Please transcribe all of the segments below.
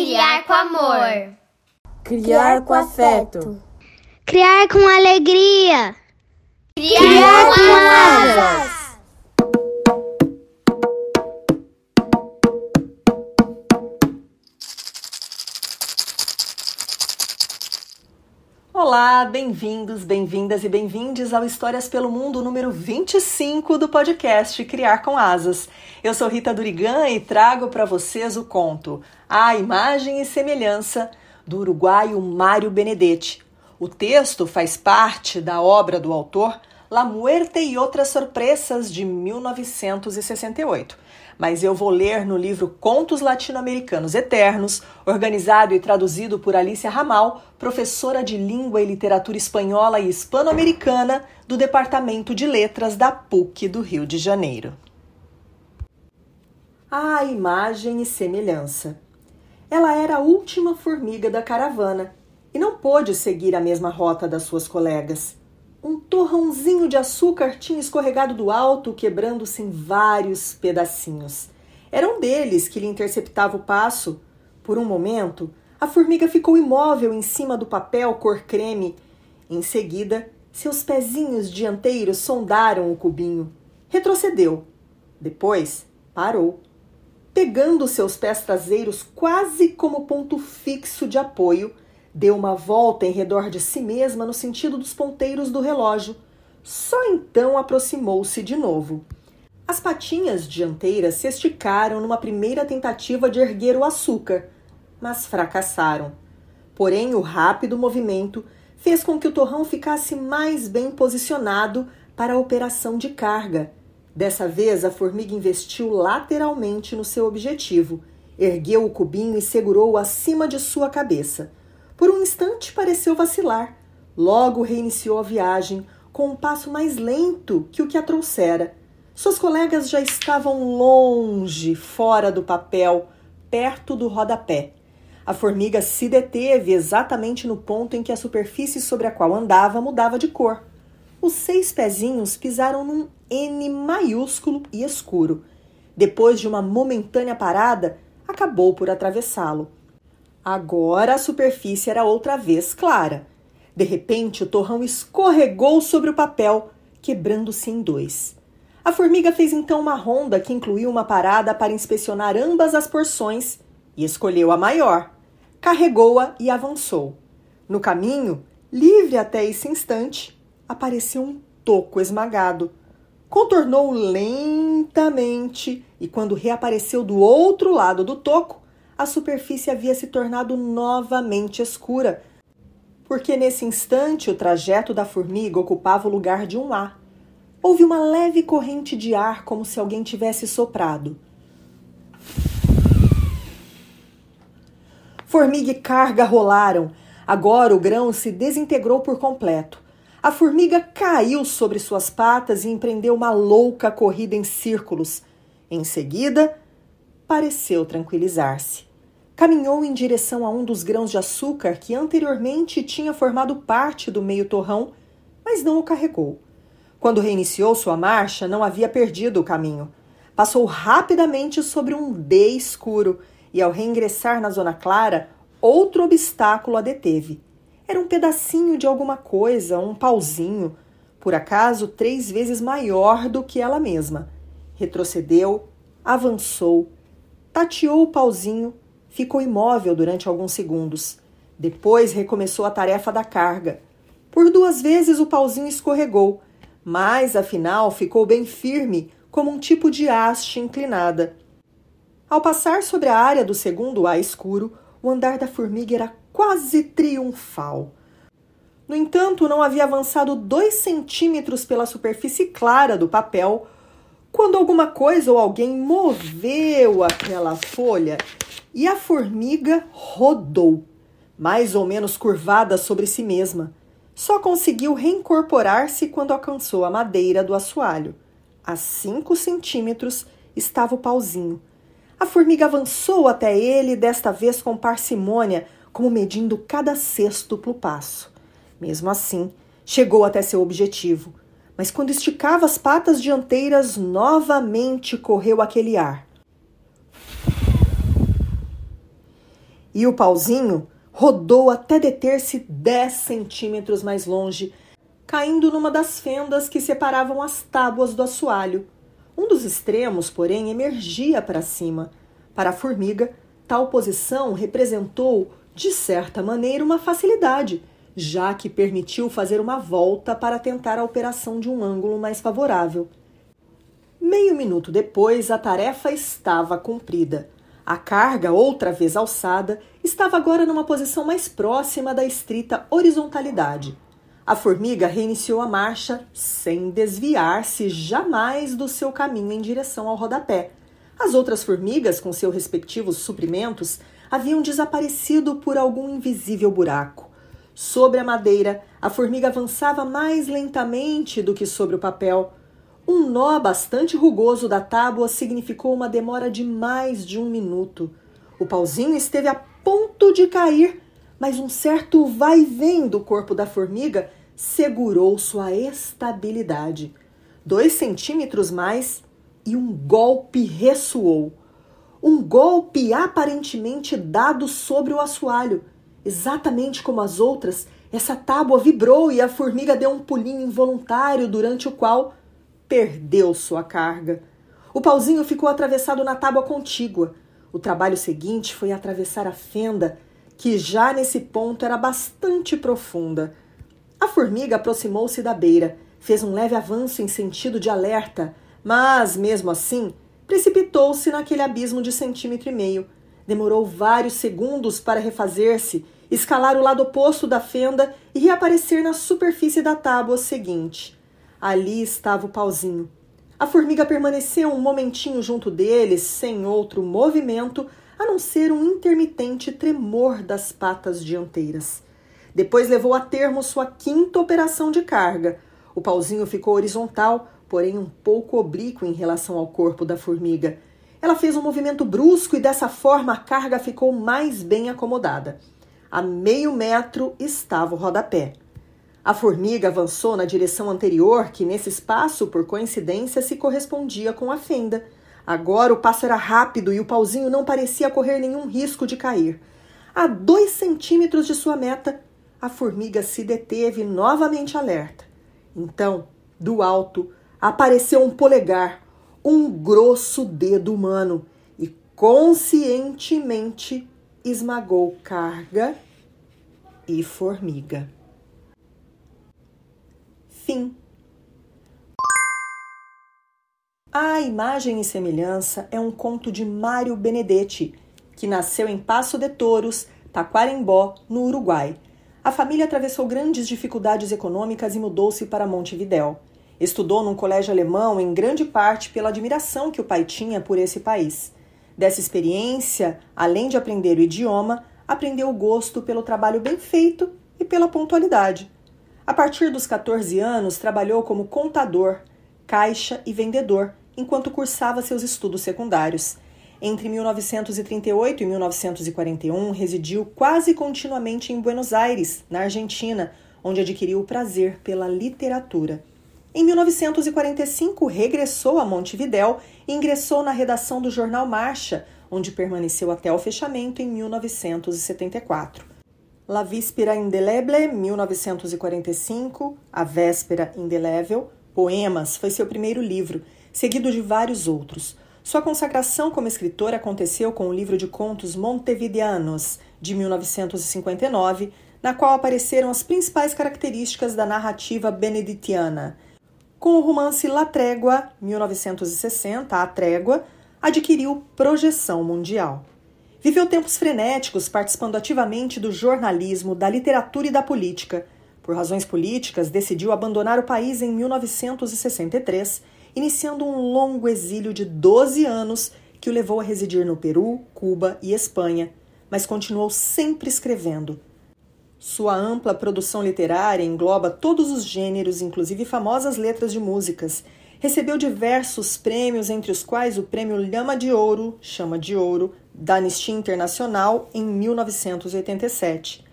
criar com amor. Criar com afeto. Criar com alegria. Criar, criar com, com asas. Olá, bem-vindos, bem-vindas e bem-vindes ao Histórias pelo Mundo número 25 do podcast Criar com Asas. Eu sou Rita Durigan e trago para vocês o conto A Imagem e Semelhança do uruguaio Mário Benedetti. O texto faz parte da obra do autor La Muerte e Outras Sorpresas de 1968 mas eu vou ler no livro Contos Latino-Americanos Eternos, organizado e traduzido por Alicia Ramal, professora de Língua e Literatura Espanhola e Hispano-Americana do Departamento de Letras da PUC do Rio de Janeiro. A imagem e semelhança. Ela era a última formiga da caravana e não pôde seguir a mesma rota das suas colegas. Um torrãozinho de açúcar tinha escorregado do alto, quebrando-se em vários pedacinhos. Era um deles que lhe interceptava o passo. Por um momento, a formiga ficou imóvel em cima do papel cor creme. Em seguida, seus pezinhos dianteiros sondaram o cubinho. Retrocedeu. Depois, parou. Pegando seus pés traseiros quase como ponto fixo de apoio, Deu uma volta em redor de si mesma no sentido dos ponteiros do relógio. Só então aproximou-se de novo. As patinhas dianteiras se esticaram numa primeira tentativa de erguer o açúcar, mas fracassaram. Porém, o rápido movimento fez com que o torrão ficasse mais bem posicionado para a operação de carga. Dessa vez, a formiga investiu lateralmente no seu objetivo, ergueu o cubinho e segurou-o acima de sua cabeça. Por um instante pareceu vacilar. Logo reiniciou a viagem, com um passo mais lento que o que a trouxera. Suas colegas já estavam longe, fora do papel, perto do rodapé. A formiga se deteve exatamente no ponto em que a superfície sobre a qual andava mudava de cor. Os seis pezinhos pisaram num N maiúsculo e escuro. Depois de uma momentânea parada, acabou por atravessá-lo. Agora a superfície era outra vez clara. De repente, o torrão escorregou sobre o papel, quebrando-se em dois. A formiga fez então uma ronda que incluiu uma parada para inspecionar ambas as porções e escolheu a maior. Carregou-a e avançou. No caminho, livre até esse instante, apareceu um toco esmagado. Contornou lentamente e, quando reapareceu do outro lado do toco, a superfície havia se tornado novamente escura, porque nesse instante o trajeto da formiga ocupava o lugar de um A. Houve uma leve corrente de ar, como se alguém tivesse soprado. Formiga e carga rolaram. Agora o grão se desintegrou por completo. A formiga caiu sobre suas patas e empreendeu uma louca corrida em círculos. Em seguida, pareceu tranquilizar-se caminhou em direção a um dos grãos de açúcar que anteriormente tinha formado parte do meio torrão, mas não o carregou. Quando reiniciou sua marcha, não havia perdido o caminho. Passou rapidamente sobre um D escuro e, ao reingressar na zona clara, outro obstáculo a deteve. Era um pedacinho de alguma coisa, um pauzinho, por acaso três vezes maior do que ela mesma. Retrocedeu, avançou, tateou o pauzinho Ficou imóvel durante alguns segundos. Depois recomeçou a tarefa da carga. Por duas vezes o pauzinho escorregou, mas afinal ficou bem firme, como um tipo de haste inclinada. Ao passar sobre a área do segundo A escuro, o andar da formiga era quase triunfal. No entanto, não havia avançado dois centímetros pela superfície clara do papel quando alguma coisa ou alguém moveu aquela folha e a formiga rodou, mais ou menos curvada sobre si mesma. Só conseguiu reincorporar-se quando alcançou a madeira do assoalho. A cinco centímetros estava o pauzinho. A formiga avançou até ele, desta vez com parcimônia, como medindo cada sextuplo passo. Mesmo assim, chegou até seu objetivo. Mas quando esticava as patas dianteiras, novamente correu aquele ar. E o pauzinho rodou até deter-se dez centímetros mais longe, caindo numa das fendas que separavam as tábuas do assoalho. Um dos extremos, porém, emergia para cima. Para a formiga, tal posição representou, de certa maneira, uma facilidade, já que permitiu fazer uma volta para tentar a operação de um ângulo mais favorável. Meio minuto depois, a tarefa estava cumprida. A carga, outra vez alçada, estava agora numa posição mais próxima da estrita horizontalidade. A formiga reiniciou a marcha sem desviar-se jamais do seu caminho em direção ao rodapé. As outras formigas, com seus respectivos suprimentos, haviam desaparecido por algum invisível buraco. Sobre a madeira, a formiga avançava mais lentamente do que sobre o papel. Um nó bastante rugoso da tábua significou uma demora de mais de um minuto. O pauzinho esteve a ponto de cair, mas um certo vai vem do corpo da formiga segurou sua estabilidade. Dois centímetros mais e um golpe ressoou. Um golpe aparentemente dado sobre o assoalho. Exatamente como as outras, essa tábua vibrou e a formiga deu um pulinho involuntário durante o qual perdeu sua carga. O pauzinho ficou atravessado na tábua contígua. O trabalho seguinte foi atravessar a fenda, que já nesse ponto era bastante profunda. A formiga aproximou-se da beira, fez um leve avanço em sentido de alerta, mas, mesmo assim, precipitou-se naquele abismo de centímetro e meio. Demorou vários segundos para refazer-se, escalar o lado oposto da fenda e reaparecer na superfície da tábua seguinte. Ali estava o pauzinho. A formiga permaneceu um momentinho junto dele, sem outro movimento, a não ser um intermitente tremor das patas dianteiras. Depois levou a termo sua quinta operação de carga. O pauzinho ficou horizontal, porém um pouco oblíquo em relação ao corpo da formiga. Ela fez um movimento brusco e dessa forma a carga ficou mais bem acomodada. A meio metro estava o rodapé. A formiga avançou na direção anterior, que nesse espaço, por coincidência, se correspondia com a fenda. Agora o passo era rápido e o pauzinho não parecia correr nenhum risco de cair. A dois centímetros de sua meta, a formiga se deteve novamente alerta. Então, do alto, apareceu um polegar, um grosso dedo humano, e conscientemente esmagou carga e formiga. Fim. A Imagem e Semelhança é um conto de Mário Benedetti, que nasceu em Passo de Toros, Taquarembó, no Uruguai. A família atravessou grandes dificuldades econômicas e mudou-se para Montevidéu. Estudou num colégio alemão em grande parte pela admiração que o pai tinha por esse país. Dessa experiência, além de aprender o idioma, aprendeu o gosto pelo trabalho bem feito e pela pontualidade. A partir dos 14 anos, trabalhou como contador, caixa e vendedor enquanto cursava seus estudos secundários. Entre 1938 e 1941, residiu quase continuamente em Buenos Aires, na Argentina, onde adquiriu o prazer pela literatura. Em 1945, regressou a Montevidéu e ingressou na redação do jornal Marcha, onde permaneceu até o fechamento em 1974. La Víspera Indeleble, 1945, A Véspera Indelével, Poemas, foi seu primeiro livro, seguido de vários outros. Sua consagração como escritor aconteceu com o livro de contos Montevideanos, de 1959, na qual apareceram as principais características da narrativa beneditiana. Com o romance La Trégua, 1960, A Trégua, adquiriu projeção mundial. Viveu tempos frenéticos, participando ativamente do jornalismo, da literatura e da política. Por razões políticas, decidiu abandonar o país em 1963, iniciando um longo exílio de 12 anos que o levou a residir no Peru, Cuba e Espanha, mas continuou sempre escrevendo. Sua ampla produção literária engloba todos os gêneros, inclusive famosas letras de músicas. Recebeu diversos prêmios, entre os quais o Prêmio Lhama de Ouro, chama de Ouro, da Anistia Internacional em 1987.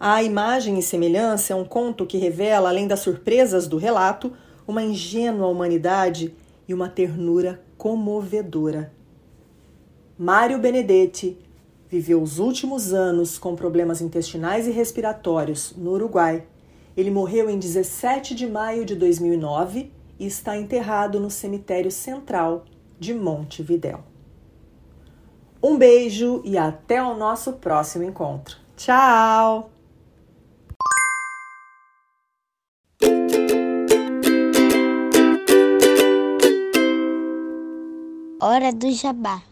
A Imagem e Semelhança é um conto que revela, além das surpresas do relato, uma ingênua humanidade e uma ternura comovedora. Mário Benedetti, Viveu os últimos anos com problemas intestinais e respiratórios no Uruguai. Ele morreu em 17 de maio de 2009 e está enterrado no cemitério central de Montevidéu. Um beijo e até o nosso próximo encontro. Tchau! Hora do Jabá.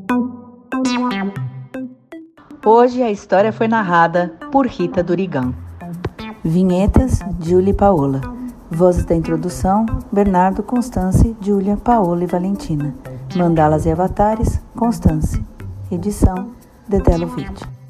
Hoje a história foi narrada por Rita Durigan. Vinhetas, Julie Paola. Vozes da introdução, Bernardo, Constance, Júlia, Paola e Valentina. Mandalas e avatares, Constance. Edição, Dedelo Vídeo.